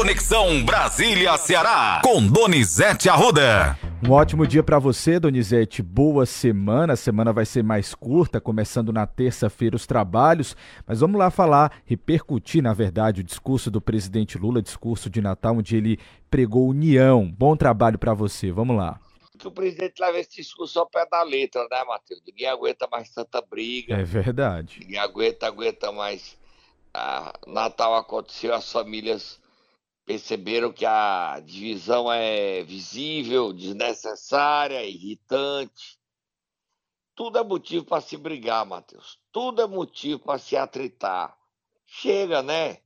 Conexão Brasília-Ceará, com Donizete Arruda. Um ótimo dia para você, Donizete. Boa semana. A semana vai ser mais curta, começando na terça-feira os trabalhos. Mas vamos lá falar, repercutir, na verdade, o discurso do presidente Lula, discurso de Natal, onde ele pregou união. Bom trabalho para você. Vamos lá que o presidente leva esse discurso ao pé da letra, né, Matheus? Ninguém aguenta mais tanta briga. É verdade. Ninguém aguenta, aguenta mais. Ah, Natal aconteceu, as famílias perceberam que a divisão é visível, desnecessária, irritante. Tudo é motivo para se brigar, Matheus. Tudo é motivo para se atritar. Chega, né?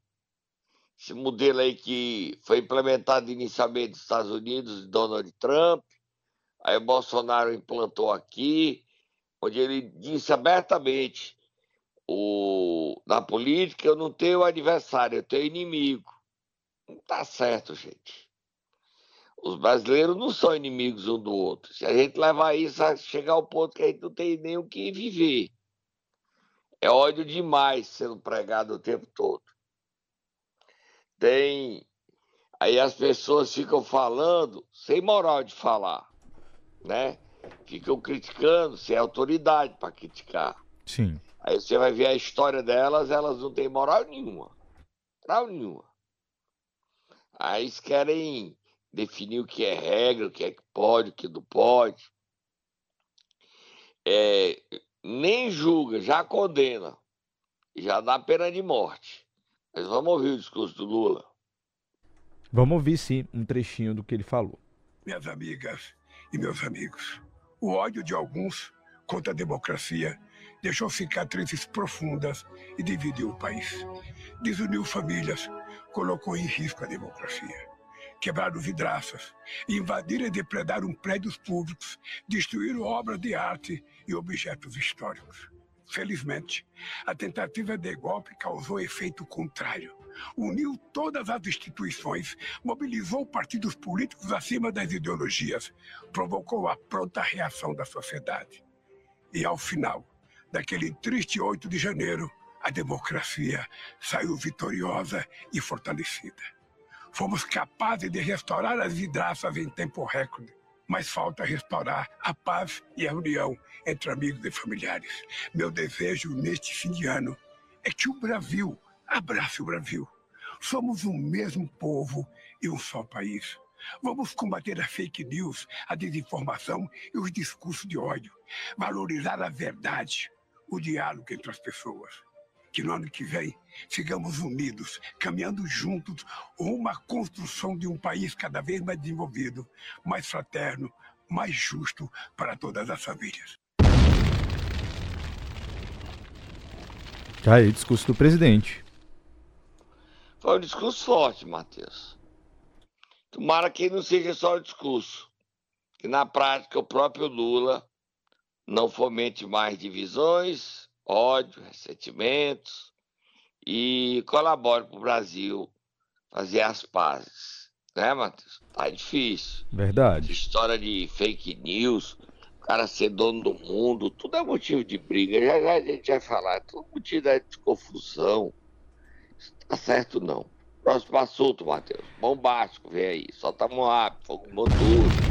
Esse modelo aí que foi implementado inicialmente nos Estados Unidos, de Donald Trump, Aí o Bolsonaro implantou aqui, onde ele disse abertamente: o, na política eu não tenho adversário, eu tenho inimigo. Não está certo, gente. Os brasileiros não são inimigos um do outro. Se a gente levar isso a chegar ao ponto que a gente não tem nem o que viver. É ódio demais sendo pregado o tempo todo. Tem. Aí as pessoas ficam falando sem moral de falar né? Ficam criticando, sem autoridade para criticar. Sim. Aí você vai ver a história delas, elas não têm moral nenhuma. Moral nenhuma. Aí eles querem definir o que é regra, o que é que pode, o que não pode. É, nem julga, já condena. Já dá pena de morte. Mas vamos ouvir o discurso do Lula. Vamos ouvir sim um trechinho do que ele falou. Minhas amigas, e meus amigos. O ódio de alguns contra a democracia deixou cicatrizes profundas e dividiu o país. Desuniu famílias, colocou em risco a democracia. Quebraram vidraças, invadiram e depredaram prédios públicos, destruíram obras de arte e objetos históricos. Felizmente, a tentativa de golpe causou efeito contrário uniu todas as instituições, mobilizou partidos políticos acima das ideologias, provocou a pronta reação da sociedade. E ao final daquele triste 8 de janeiro, a democracia saiu vitoriosa e fortalecida. Fomos capazes de restaurar as vidraças em tempo recorde, mas falta restaurar a paz e a união entre amigos e familiares. Meu desejo neste fim de ano é que o Brasil Abrace o Brasil. Somos um mesmo povo e um só país. Vamos combater a fake news, a desinformação e os discursos de ódio. Valorizar a verdade, o diálogo entre as pessoas. Que no ano que vem sigamos unidos, caminhando juntos rumo à construção de um país cada vez mais desenvolvido, mais fraterno, mais justo para todas as famílias. Tá aí, discurso do presidente. Foi um discurso forte, Matheus. Tomara que não seja só o discurso. Que na prática o próprio Lula não fomente mais divisões, ódio, ressentimentos e colabore para o Brasil fazer as pazes. Né, Matheus? Tá difícil. Verdade. Essa história de fake news, o cara ser dono do mundo, tudo é motivo de briga. Já, já a gente vai falar, é tudo motivo de confusão. Tá certo não. Próximo assunto, Matheus. Bombástico, vem aí. Solta Moab, fogo motor.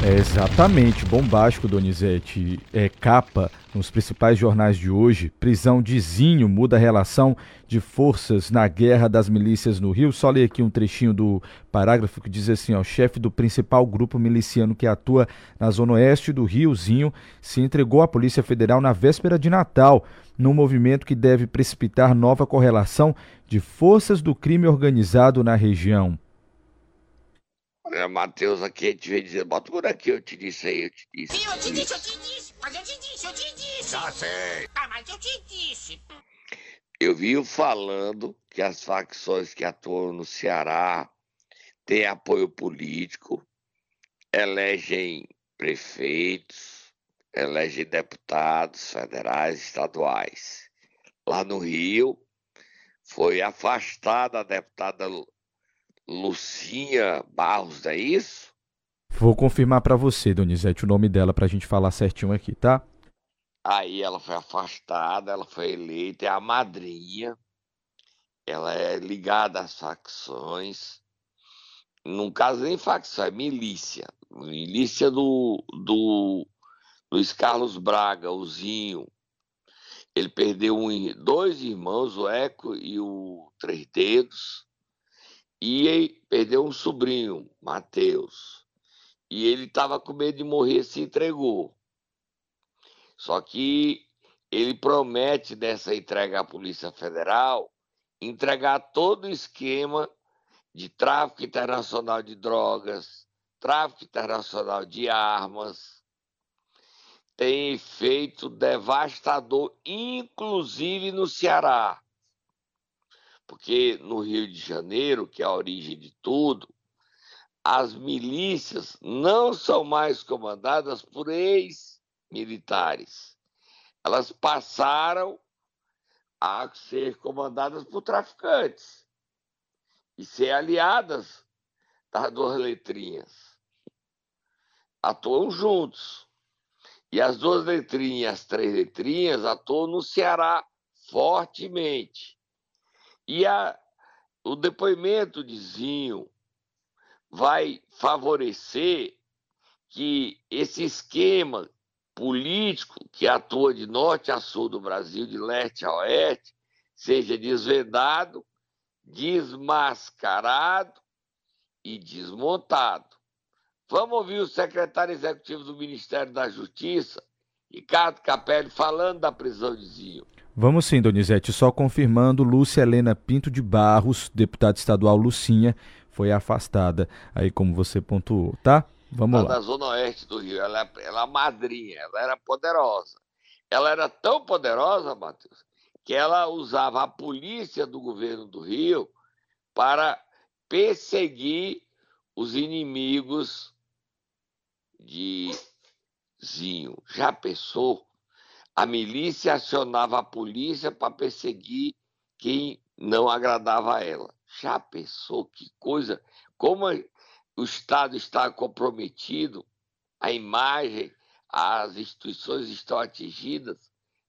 É exatamente, bombástico, Donizete. É capa nos principais jornais de hoje. Prisão de Zinho muda a relação de forças na guerra das milícias no Rio. Só ler aqui um trechinho do parágrafo que diz assim: ó, o chefe do principal grupo miliciano que atua na zona oeste do Rio, Zinho, se entregou à Polícia Federal na véspera de Natal num movimento que deve precipitar nova correlação de forças do crime organizado na região. É, Matheus, aqui a gente vem dizer, bota por aqui, eu te disse aí, eu te disse. Sim, eu te disse, eu te disse, mas eu te disse, eu te disse. Já sei. Ah, mas eu te disse. Eu vi falando que as facções que atuam no Ceará têm apoio político, elegem prefeitos, elege deputados federais e estaduais. Lá no Rio, foi afastada a deputada Lucinha Barros, é isso? Vou confirmar para você, Donizete, o nome dela para a gente falar certinho aqui, tá? Aí ela foi afastada, ela foi eleita, é a madrinha, ela é ligada às facções, num caso nem facção, é milícia. Milícia do, do Luiz Carlos Braga, o Zinho. Ele perdeu um, dois irmãos, o Eco e o Três Dedos, e perdeu um sobrinho, Mateus. E ele estava com medo de morrer, se entregou. Só que ele promete dessa entrega à Polícia Federal entregar todo o esquema de tráfico internacional de drogas, tráfico internacional de armas, tem efeito devastador, inclusive no Ceará. Porque no Rio de Janeiro, que é a origem de tudo, as milícias não são mais comandadas por ex-militares. Elas passaram a ser comandadas por traficantes e ser aliadas das duas letrinhas. Atuam juntos. E as duas letrinhas as três letrinhas atuam no Ceará fortemente. E a, o depoimento de Zinho vai favorecer que esse esquema político que atua de norte a sul do Brasil, de leste a oeste, seja desvendado, desmascarado e desmontado. Vamos ouvir o secretário executivo do Ministério da Justiça, Ricardo Capelli, falando da prisão de Zinho. Vamos sim, Donizete. Só confirmando, Lúcia Helena Pinto de Barros, deputada estadual Lucinha, foi afastada. Aí, como você pontuou, tá? Vamos lá. da Zona Oeste do Rio. Ela, ela é madrinha, ela era poderosa. Ela era tão poderosa, Matheus, que ela usava a polícia do governo do Rio para perseguir os inimigos de Zinho. Já pensou? A milícia acionava a polícia para perseguir quem não agradava a ela. Já pensou que coisa? Como o Estado está comprometido, a imagem, as instituições estão atingidas.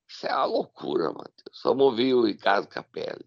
Isso é uma loucura, Matheus. Vamos ouvir o Ricardo Capelli.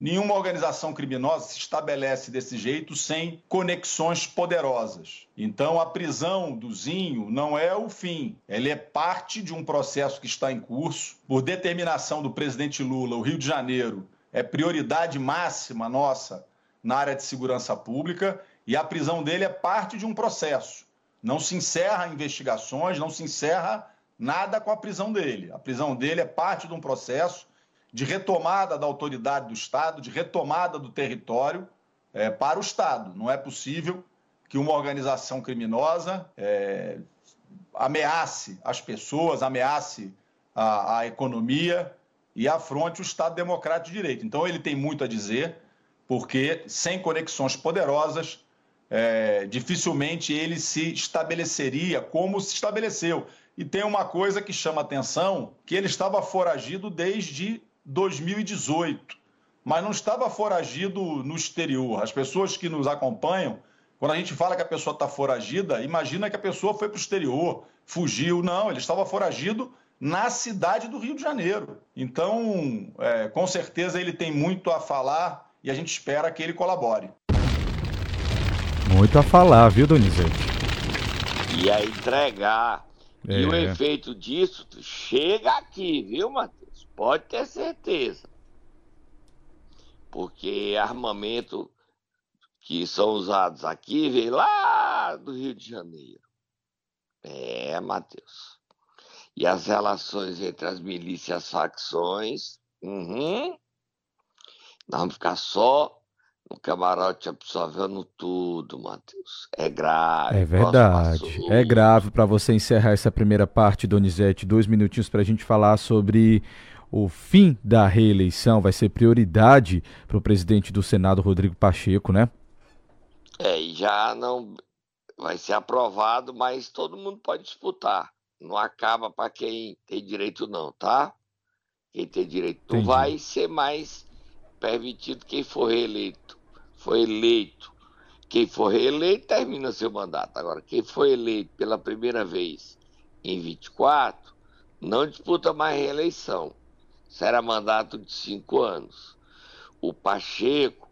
Nenhuma organização criminosa se estabelece desse jeito sem conexões poderosas. Então, a prisão do Zinho não é o fim, ele é parte de um processo que está em curso. Por determinação do presidente Lula, o Rio de Janeiro é prioridade máxima nossa na área de segurança pública e a prisão dele é parte de um processo. Não se encerra investigações, não se encerra nada com a prisão dele. A prisão dele é parte de um processo de retomada da autoridade do Estado, de retomada do território é, para o Estado. Não é possível que uma organização criminosa é, ameace as pessoas, ameace a, a, economia e afronte o Estado Democrático de Direito. Então, ele tem muito a dizer, porque sem conexões poderosas, é, dificilmente ele se estabeleceria como se estabeleceu. E tem uma coisa que chama atenção, que ele estava foragido desde 2018, mas não estava foragido no exterior. As pessoas que nos acompanham, quando a gente fala que a pessoa está foragida, imagina que a pessoa foi para o exterior, fugiu. Não, ele estava foragido na cidade do Rio de Janeiro. Então, é, com certeza, ele tem muito a falar e a gente espera que ele colabore. Muito a falar, viu, Donizete? E a entregar. É. E o efeito disso chega aqui, viu, Matheus? Pode ter certeza. Porque armamento que são usados aqui vem lá do Rio de Janeiro. É, Matheus. E as relações entre as milícias e as facções, uhum, nós vamos ficar só no camarote absorvendo tudo, Matheus. É grave. É verdade. É grave para você encerrar essa primeira parte, Donizete. Dois minutinhos para a gente falar sobre o fim da reeleição vai ser prioridade para o presidente do Senado, Rodrigo Pacheco, né? É, e já não vai ser aprovado, mas todo mundo pode disputar. Não acaba para quem tem direito, não, tá? Quem tem direito não Entendi. vai ser mais permitido quem for reeleito. Foi eleito. Quem for reeleito termina seu mandato. Agora, quem foi eleito pela primeira vez em 24 não disputa mais reeleição será mandato de cinco anos. O Pacheco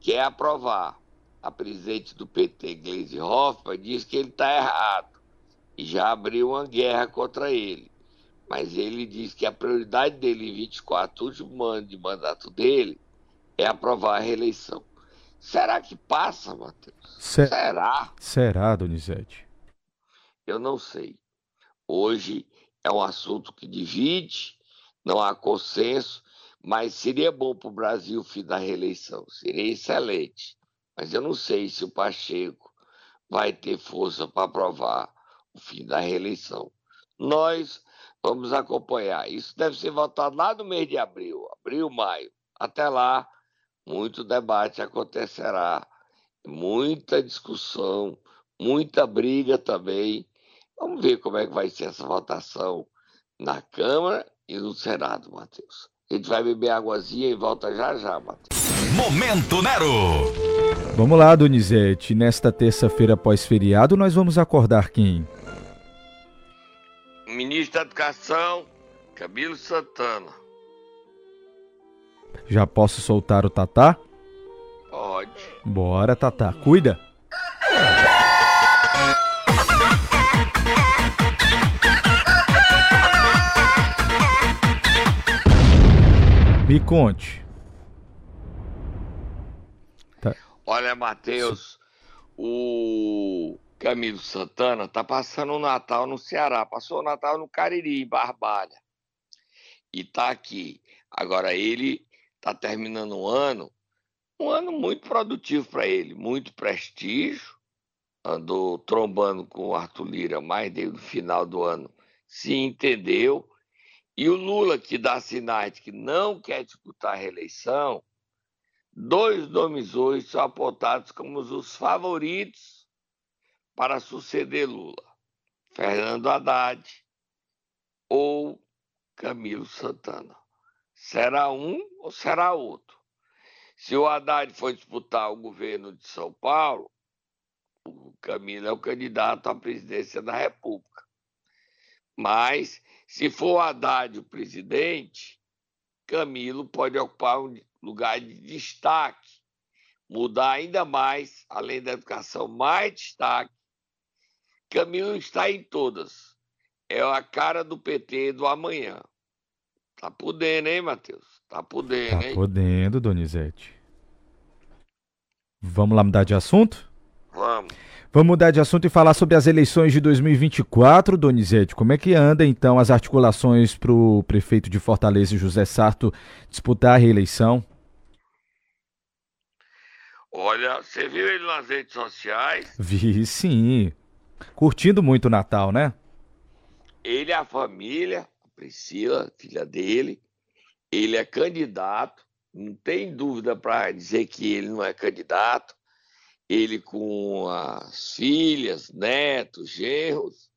quer aprovar, a presidente do PT, Gleisi Hoffmann, diz que ele está errado e já abriu uma guerra contra ele. Mas ele diz que a prioridade dele em 24, último ano de mandato dele, é aprovar a reeleição. Será que passa, Matheus? Se- Será? Será, Donizete? Eu não sei. Hoje é um assunto que divide, não há consenso, mas seria bom para o Brasil o fim da reeleição, seria excelente. Mas eu não sei se o Pacheco vai ter força para aprovar o fim da reeleição. Nós vamos acompanhar. Isso deve ser votado lá no mês de abril, abril, maio. Até lá, muito debate acontecerá, muita discussão, muita briga também. Vamos ver como é que vai ser essa votação na Câmara e no Senado, Matheus. A gente vai beber águazinha e volta já já, Matheus. Momento Nero. Vamos lá, Donizete. Nesta terça-feira pós-feriado, nós vamos acordar quem? Ministro da Educação, Camilo Santana. Já posso soltar o Tatá? Pode. Bora, Tatá. Cuida. Me conte. Olha, Matheus, o Camilo Santana tá passando o Natal no Ceará, passou o Natal no Cariri, em Barbalha. E tá aqui. Agora ele tá terminando um ano, um ano muito produtivo para ele, muito prestígio. Andou trombando com o Arthur Lira mais desde o final do ano, se entendeu. E o Lula, que dá sinais de que não quer disputar a reeleição, dois nomes hoje são apontados como os favoritos para suceder Lula: Fernando Haddad ou Camilo Santana. Será um ou será outro? Se o Haddad for disputar o governo de São Paulo, o Camilo é o candidato à presidência da República. Mas, se for o Haddad o presidente, Camilo pode ocupar um lugar de destaque, mudar ainda mais, além da educação, mais destaque. Camilo está em todas. É a cara do PT do amanhã. Tá podendo, hein, Matheus? Tá podendo, Tá hein? podendo, Donizete. Vamos lá mudar de assunto? Vamos. Vamos mudar de assunto e falar sobre as eleições de 2024, Donizete. Como é que anda então as articulações para o prefeito de Fortaleza, José Sarto, disputar a reeleição? Olha, você viu ele nas redes sociais? Vi sim. Curtindo muito o Natal, né? Ele a família, a Priscila, filha dele, ele é candidato, não tem dúvida para dizer que ele não é candidato. Ele com as filhas, netos, genros,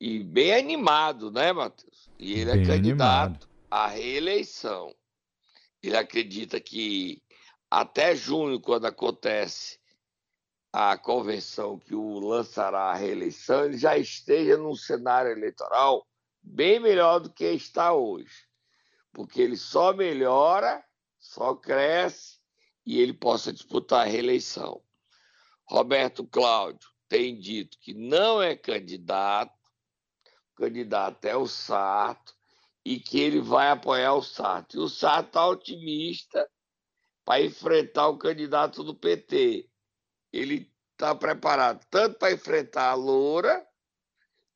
e bem animado, né, Matheus? E ele Bem é candidato animado. à reeleição. Ele acredita que até junho, quando acontece a convenção que o lançará a reeleição, ele já esteja num cenário eleitoral bem melhor do que está hoje. Porque ele só melhora, só cresce e ele possa disputar a reeleição. Roberto Cláudio tem dito que não é candidato, o candidato é o Sarto, e que ele vai apoiar o Sarto. E o Sarto está otimista para enfrentar o candidato do PT. Ele está preparado tanto para enfrentar a Loura,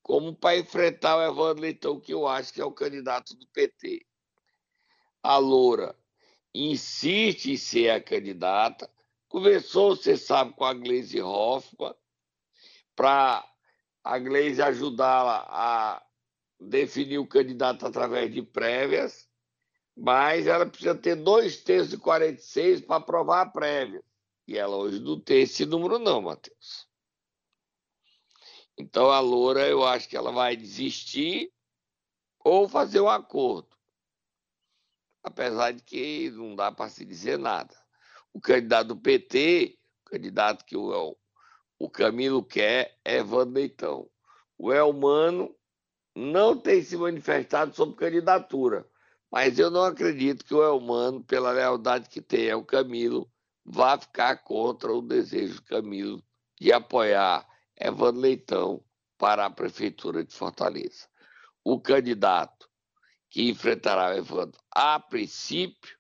como para enfrentar o Evandro Leitão, que eu acho que é o candidato do PT. A Loura insiste em ser a candidata, conversou, você sabe, com a Gleisi Hoffmann, para a Gleisi ajudá-la a definir o candidato através de prévias, mas ela precisa ter dois terços de 46 para aprovar a prévia. E ela hoje não tem esse número, não, Matheus. Então a Loura, eu acho que ela vai desistir ou fazer um acordo. Apesar de que não dá para se dizer nada. O candidato do PT, o candidato que o, o Camilo quer, é Evandro Leitão. O Elmano não tem se manifestado sobre candidatura, mas eu não acredito que o Elmano, pela lealdade que tem ao Camilo, vai ficar contra o desejo do Camilo de apoiar Evandro Leitão para a Prefeitura de Fortaleza. O candidato que enfrentará o Evandro, a princípio,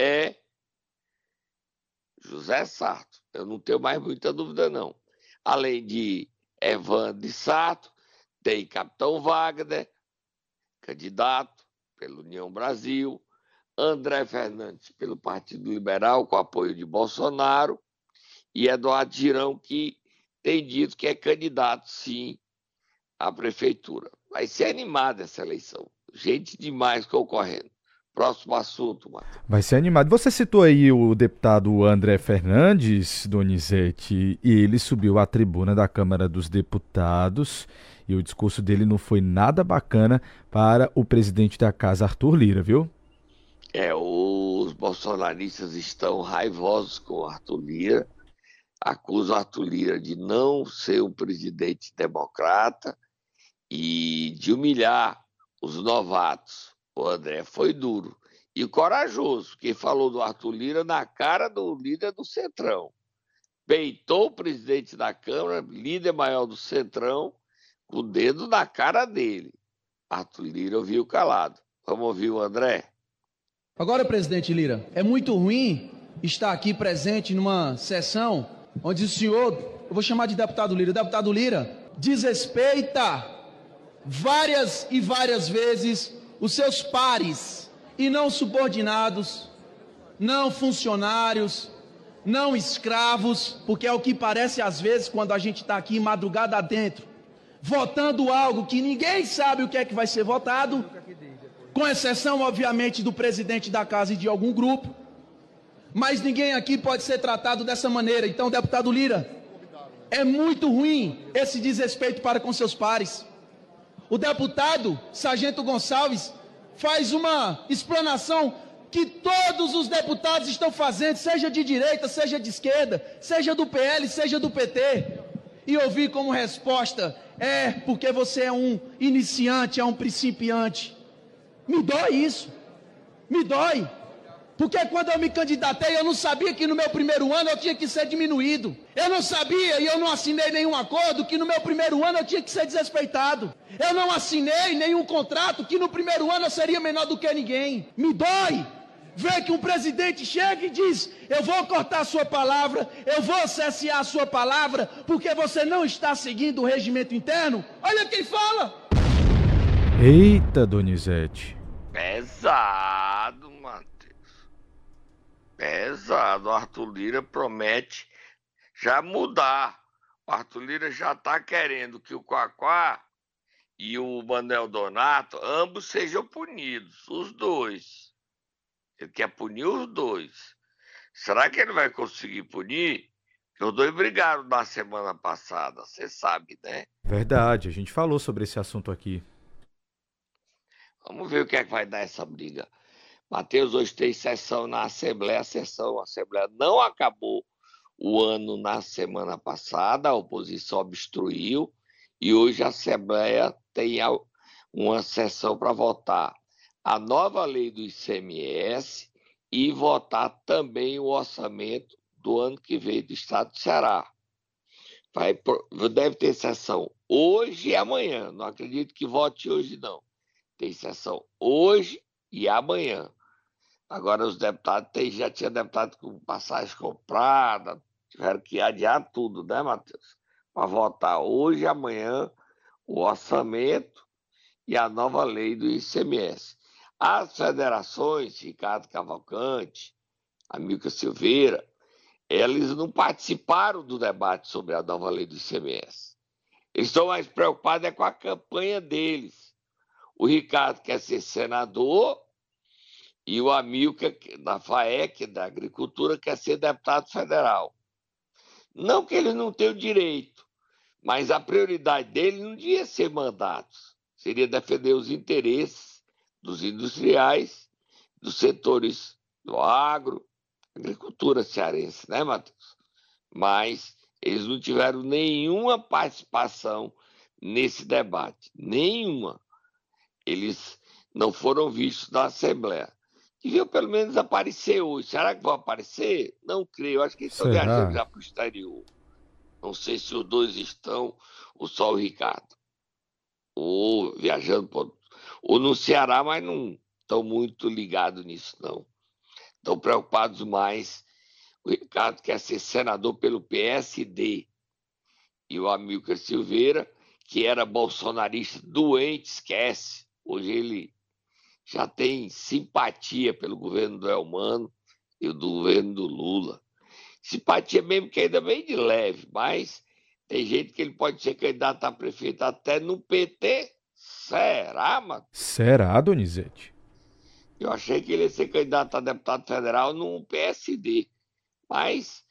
é José Sarto. Eu não tenho mais muita dúvida, não. Além de Evandro de Sarto, tem Capitão Wagner, candidato pela União Brasil, André Fernandes pelo Partido Liberal, com apoio de Bolsonaro, e Eduardo Girão, que tem dito que é candidato, sim, à prefeitura. Vai ser animada essa eleição. Gente demais concorrendo. Próximo assunto, Marcos. Vai ser animado. Você citou aí o deputado André Fernandes, Donizete, e ele subiu à tribuna da Câmara dos Deputados e o discurso dele não foi nada bacana para o presidente da casa, Arthur Lira, viu? É, os bolsonaristas estão raivosos com o Arthur Lira, acusam o Arthur Lira de não ser um presidente democrata e de humilhar os novatos. O André foi duro e corajoso, que falou do Arthur Lira na cara do líder do Centrão. Peitou o presidente da Câmara, líder maior do Centrão, com o dedo na cara dele. Arthur Lira ouviu calado. Vamos ouvir o André? Agora, presidente Lira, é muito ruim estar aqui presente numa sessão onde o senhor, eu vou chamar de deputado Lira, deputado Lira, desrespeita várias e várias vezes os seus pares e não subordinados, não funcionários, não escravos, porque é o que parece às vezes quando a gente está aqui madrugada dentro, votando algo que ninguém sabe o que é que vai ser votado com exceção, obviamente, do presidente da casa e de algum grupo. Mas ninguém aqui pode ser tratado dessa maneira. Então, deputado Lira, é muito ruim esse desrespeito para com seus pares. O deputado Sargento Gonçalves faz uma explanação que todos os deputados estão fazendo, seja de direita, seja de esquerda, seja do PL, seja do PT. E ouvir como resposta é porque você é um iniciante, é um principiante. Me dói isso. Me dói. Porque quando eu me candidatei, eu não sabia que no meu primeiro ano eu tinha que ser diminuído. Eu não sabia e eu não assinei nenhum acordo que no meu primeiro ano eu tinha que ser desrespeitado. Eu não assinei nenhum contrato que no primeiro ano eu seria menor do que ninguém. Me dói ver que um presidente chega e diz: Eu vou cortar a sua palavra, eu vou cessear a sua palavra, porque você não está seguindo o regimento interno. Olha quem fala. Eita, Donizete. Pesado. Pesado. O Arthur Lira promete já mudar. O Arthur Lira já está querendo que o Quaquá e o Manuel Donato, ambos sejam punidos, os dois. Ele quer punir os dois. Será que ele vai conseguir punir? Os dois brigaram na semana passada, você sabe, né? Verdade, a gente falou sobre esse assunto aqui. Vamos ver o que é que vai dar essa briga. Matheus, hoje tem sessão na Assembleia, a sessão, a Assembleia não acabou o ano na semana passada, a oposição obstruiu, e hoje a Assembleia tem uma sessão para votar a nova lei do ICMS e votar também o orçamento do ano que vem do Estado do Ceará. Vai, deve ter sessão hoje e amanhã. Não acredito que vote hoje, não. Tem sessão hoje e amanhã. Agora os deputados, tem, já tinha deputado com passagem comprada, tiveram que adiar tudo, né, Matheus? Para votar hoje e amanhã o orçamento e a nova lei do ICMS. As federações, Ricardo Cavalcante, Amilca Silveira, eles não participaram do debate sobre a nova lei do ICMS. Eles estão mais preocupados é com a campanha deles o Ricardo quer ser senador e o Amilcar, da FAEC, da Agricultura, quer ser deputado federal. Não que ele não tenha o direito, mas a prioridade dele não devia ser mandatos, seria defender os interesses dos industriais, dos setores do agro, agricultura cearense, né, Matheus? Mas eles não tiveram nenhuma participação nesse debate, nenhuma eles não foram vistos na Assembleia. Deviam pelo menos aparecer hoje. Será que vão aparecer? Não creio. Acho que estão Será? viajando já para o exterior. Não sei se os dois estão, ou só o Ricardo. Ou viajando, por- ou no Ceará, mas não estão muito ligados nisso, não. Estão preocupados mais. O Ricardo quer ser senador pelo PSD. E o Amilcar Silveira, que era bolsonarista doente, esquece. Hoje ele já tem simpatia pelo governo do Elmano e do governo do Lula. Simpatia mesmo que ainda bem de leve, mas tem gente que ele pode ser candidato a prefeito até no PT. Será, mano? Será, Donizete? Eu achei que ele ia ser candidato a deputado federal no PSD. Mas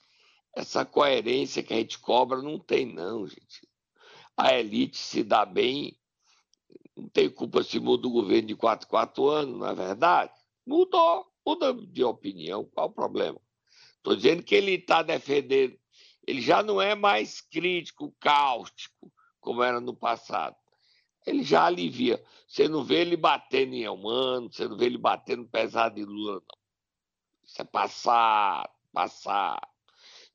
essa coerência que a gente cobra não tem, não, gente. A elite se dá bem, não tem culpa se muda o governo de 4 4 anos, não é verdade? Mudou, muda de opinião, qual o problema? Estou dizendo que ele está defendendo, ele já não é mais crítico, cáustico, como era no passado. Ele já alivia. Você não vê ele batendo em Elmano, você não vê ele batendo pesado em Lula, não. Isso é passado, passado.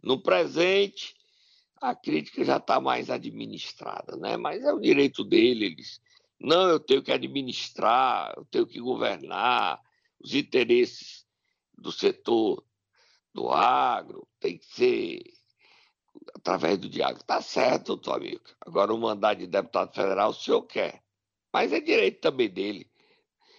No presente, a crítica já está mais administrada, né? Mas é o direito dele. Eles, não, eu tenho que administrar, eu tenho que governar, os interesses do setor do agro tem que ser através do diálogo. Tá certo, doutor amigo. Agora, o mandato de deputado federal, o senhor quer. Mas é direito também dele.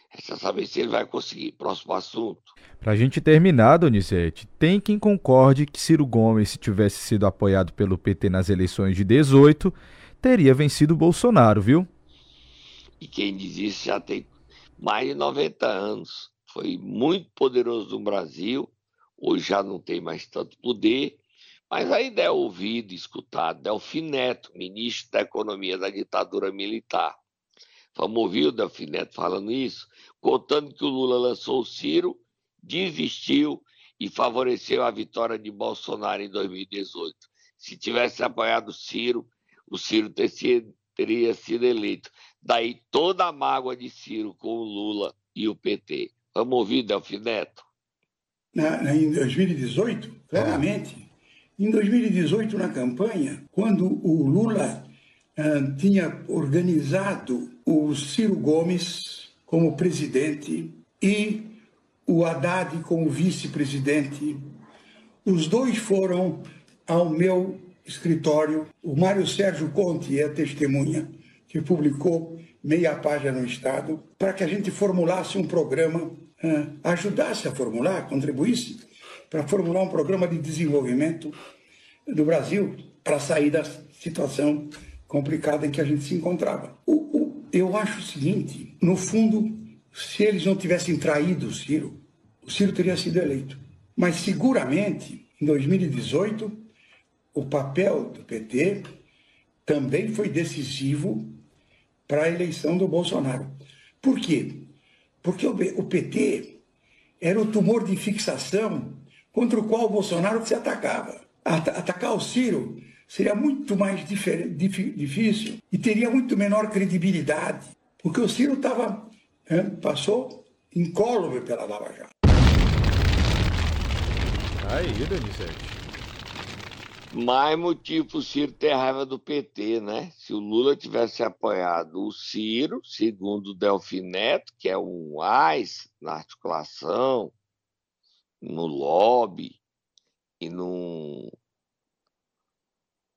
Resta saber se ele vai conseguir. Próximo assunto. Pra gente terminar, Donizete, tem quem concorde que Ciro Gomes, se tivesse sido apoiado pelo PT nas eleições de 18, teria vencido Bolsonaro, viu? E quem diz isso já tem mais de 90 anos. Foi muito poderoso no Brasil. Hoje já não tem mais tanto poder. Mas ainda é ouvido, escutado. Delfim Neto, ministro da Economia da ditadura militar. Vamos ouvir o Delfim Neto falando isso, contando que o Lula lançou o Ciro, desistiu e favoreceu a vitória de Bolsonaro em 2018. Se tivesse apoiado o Ciro, o Ciro teria sido eleito. Daí toda a mágoa de Ciro com o Lula e o PT. Vamos ouvir, Delfim Neto? na, na- em 2018, claramente. Em 2018, na campanha, quando o Lula ah, tinha organizado o Ciro Gomes como presidente e o Haddad como vice-presidente, os dois foram ao meu escritório. O Mário Sérgio Conte é testemunha, que publicou meia página no Estado, para que a gente formulasse um programa, eh, ajudasse a formular, contribuísse para formular um programa de desenvolvimento do Brasil para sair da situação complicada em que a gente se encontrava. O- o- eu acho o seguinte: no fundo, se eles não tivessem traído o Ciro, o Ciro teria sido eleito. Mas seguramente, em 2018, o papel do PT também foi decisivo para a eleição do Bolsonaro. Por quê? Porque o PT era o tumor de fixação contra o qual o Bolsonaro se atacava. Ata- Atacar o Ciro seria muito mais difícil e teria muito menor credibilidade, porque o Ciro estava passou incólume pela Lava Jato. Aí, Donizete. Mais motivo para o Ciro ter raiva do PT, né? Se o Lula tivesse apoiado o Ciro, segundo o Delfim Neto, que é um AIS na articulação, no lobby e no,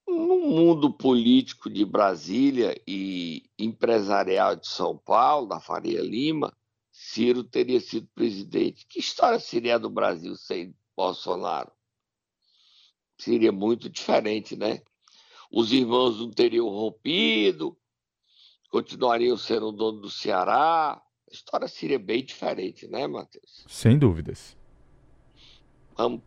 no mundo político de Brasília e empresarial de São Paulo, da Faria Lima, Ciro teria sido presidente. Que história seria do Brasil sem Bolsonaro? Seria muito diferente, né? Os irmãos não teriam rompido, continuariam sendo dono do Ceará. A história seria bem diferente, né, Matheus? Sem dúvidas. Vamos,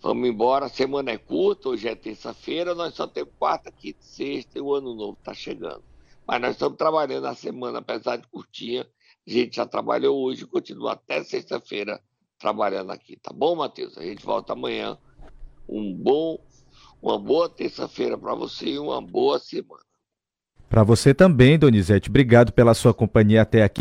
vamos embora, a semana é curta, hoje é terça-feira, nós só temos quarta, quinta, sexta e o ano novo está chegando. Mas nós estamos trabalhando a semana, apesar de curtinha, a gente já trabalhou hoje e continua até sexta-feira trabalhando aqui, tá bom, Matheus? A gente volta amanhã. Um bom, uma boa terça-feira para você e uma boa semana. Para você também, Donizete, obrigado pela sua companhia até aqui.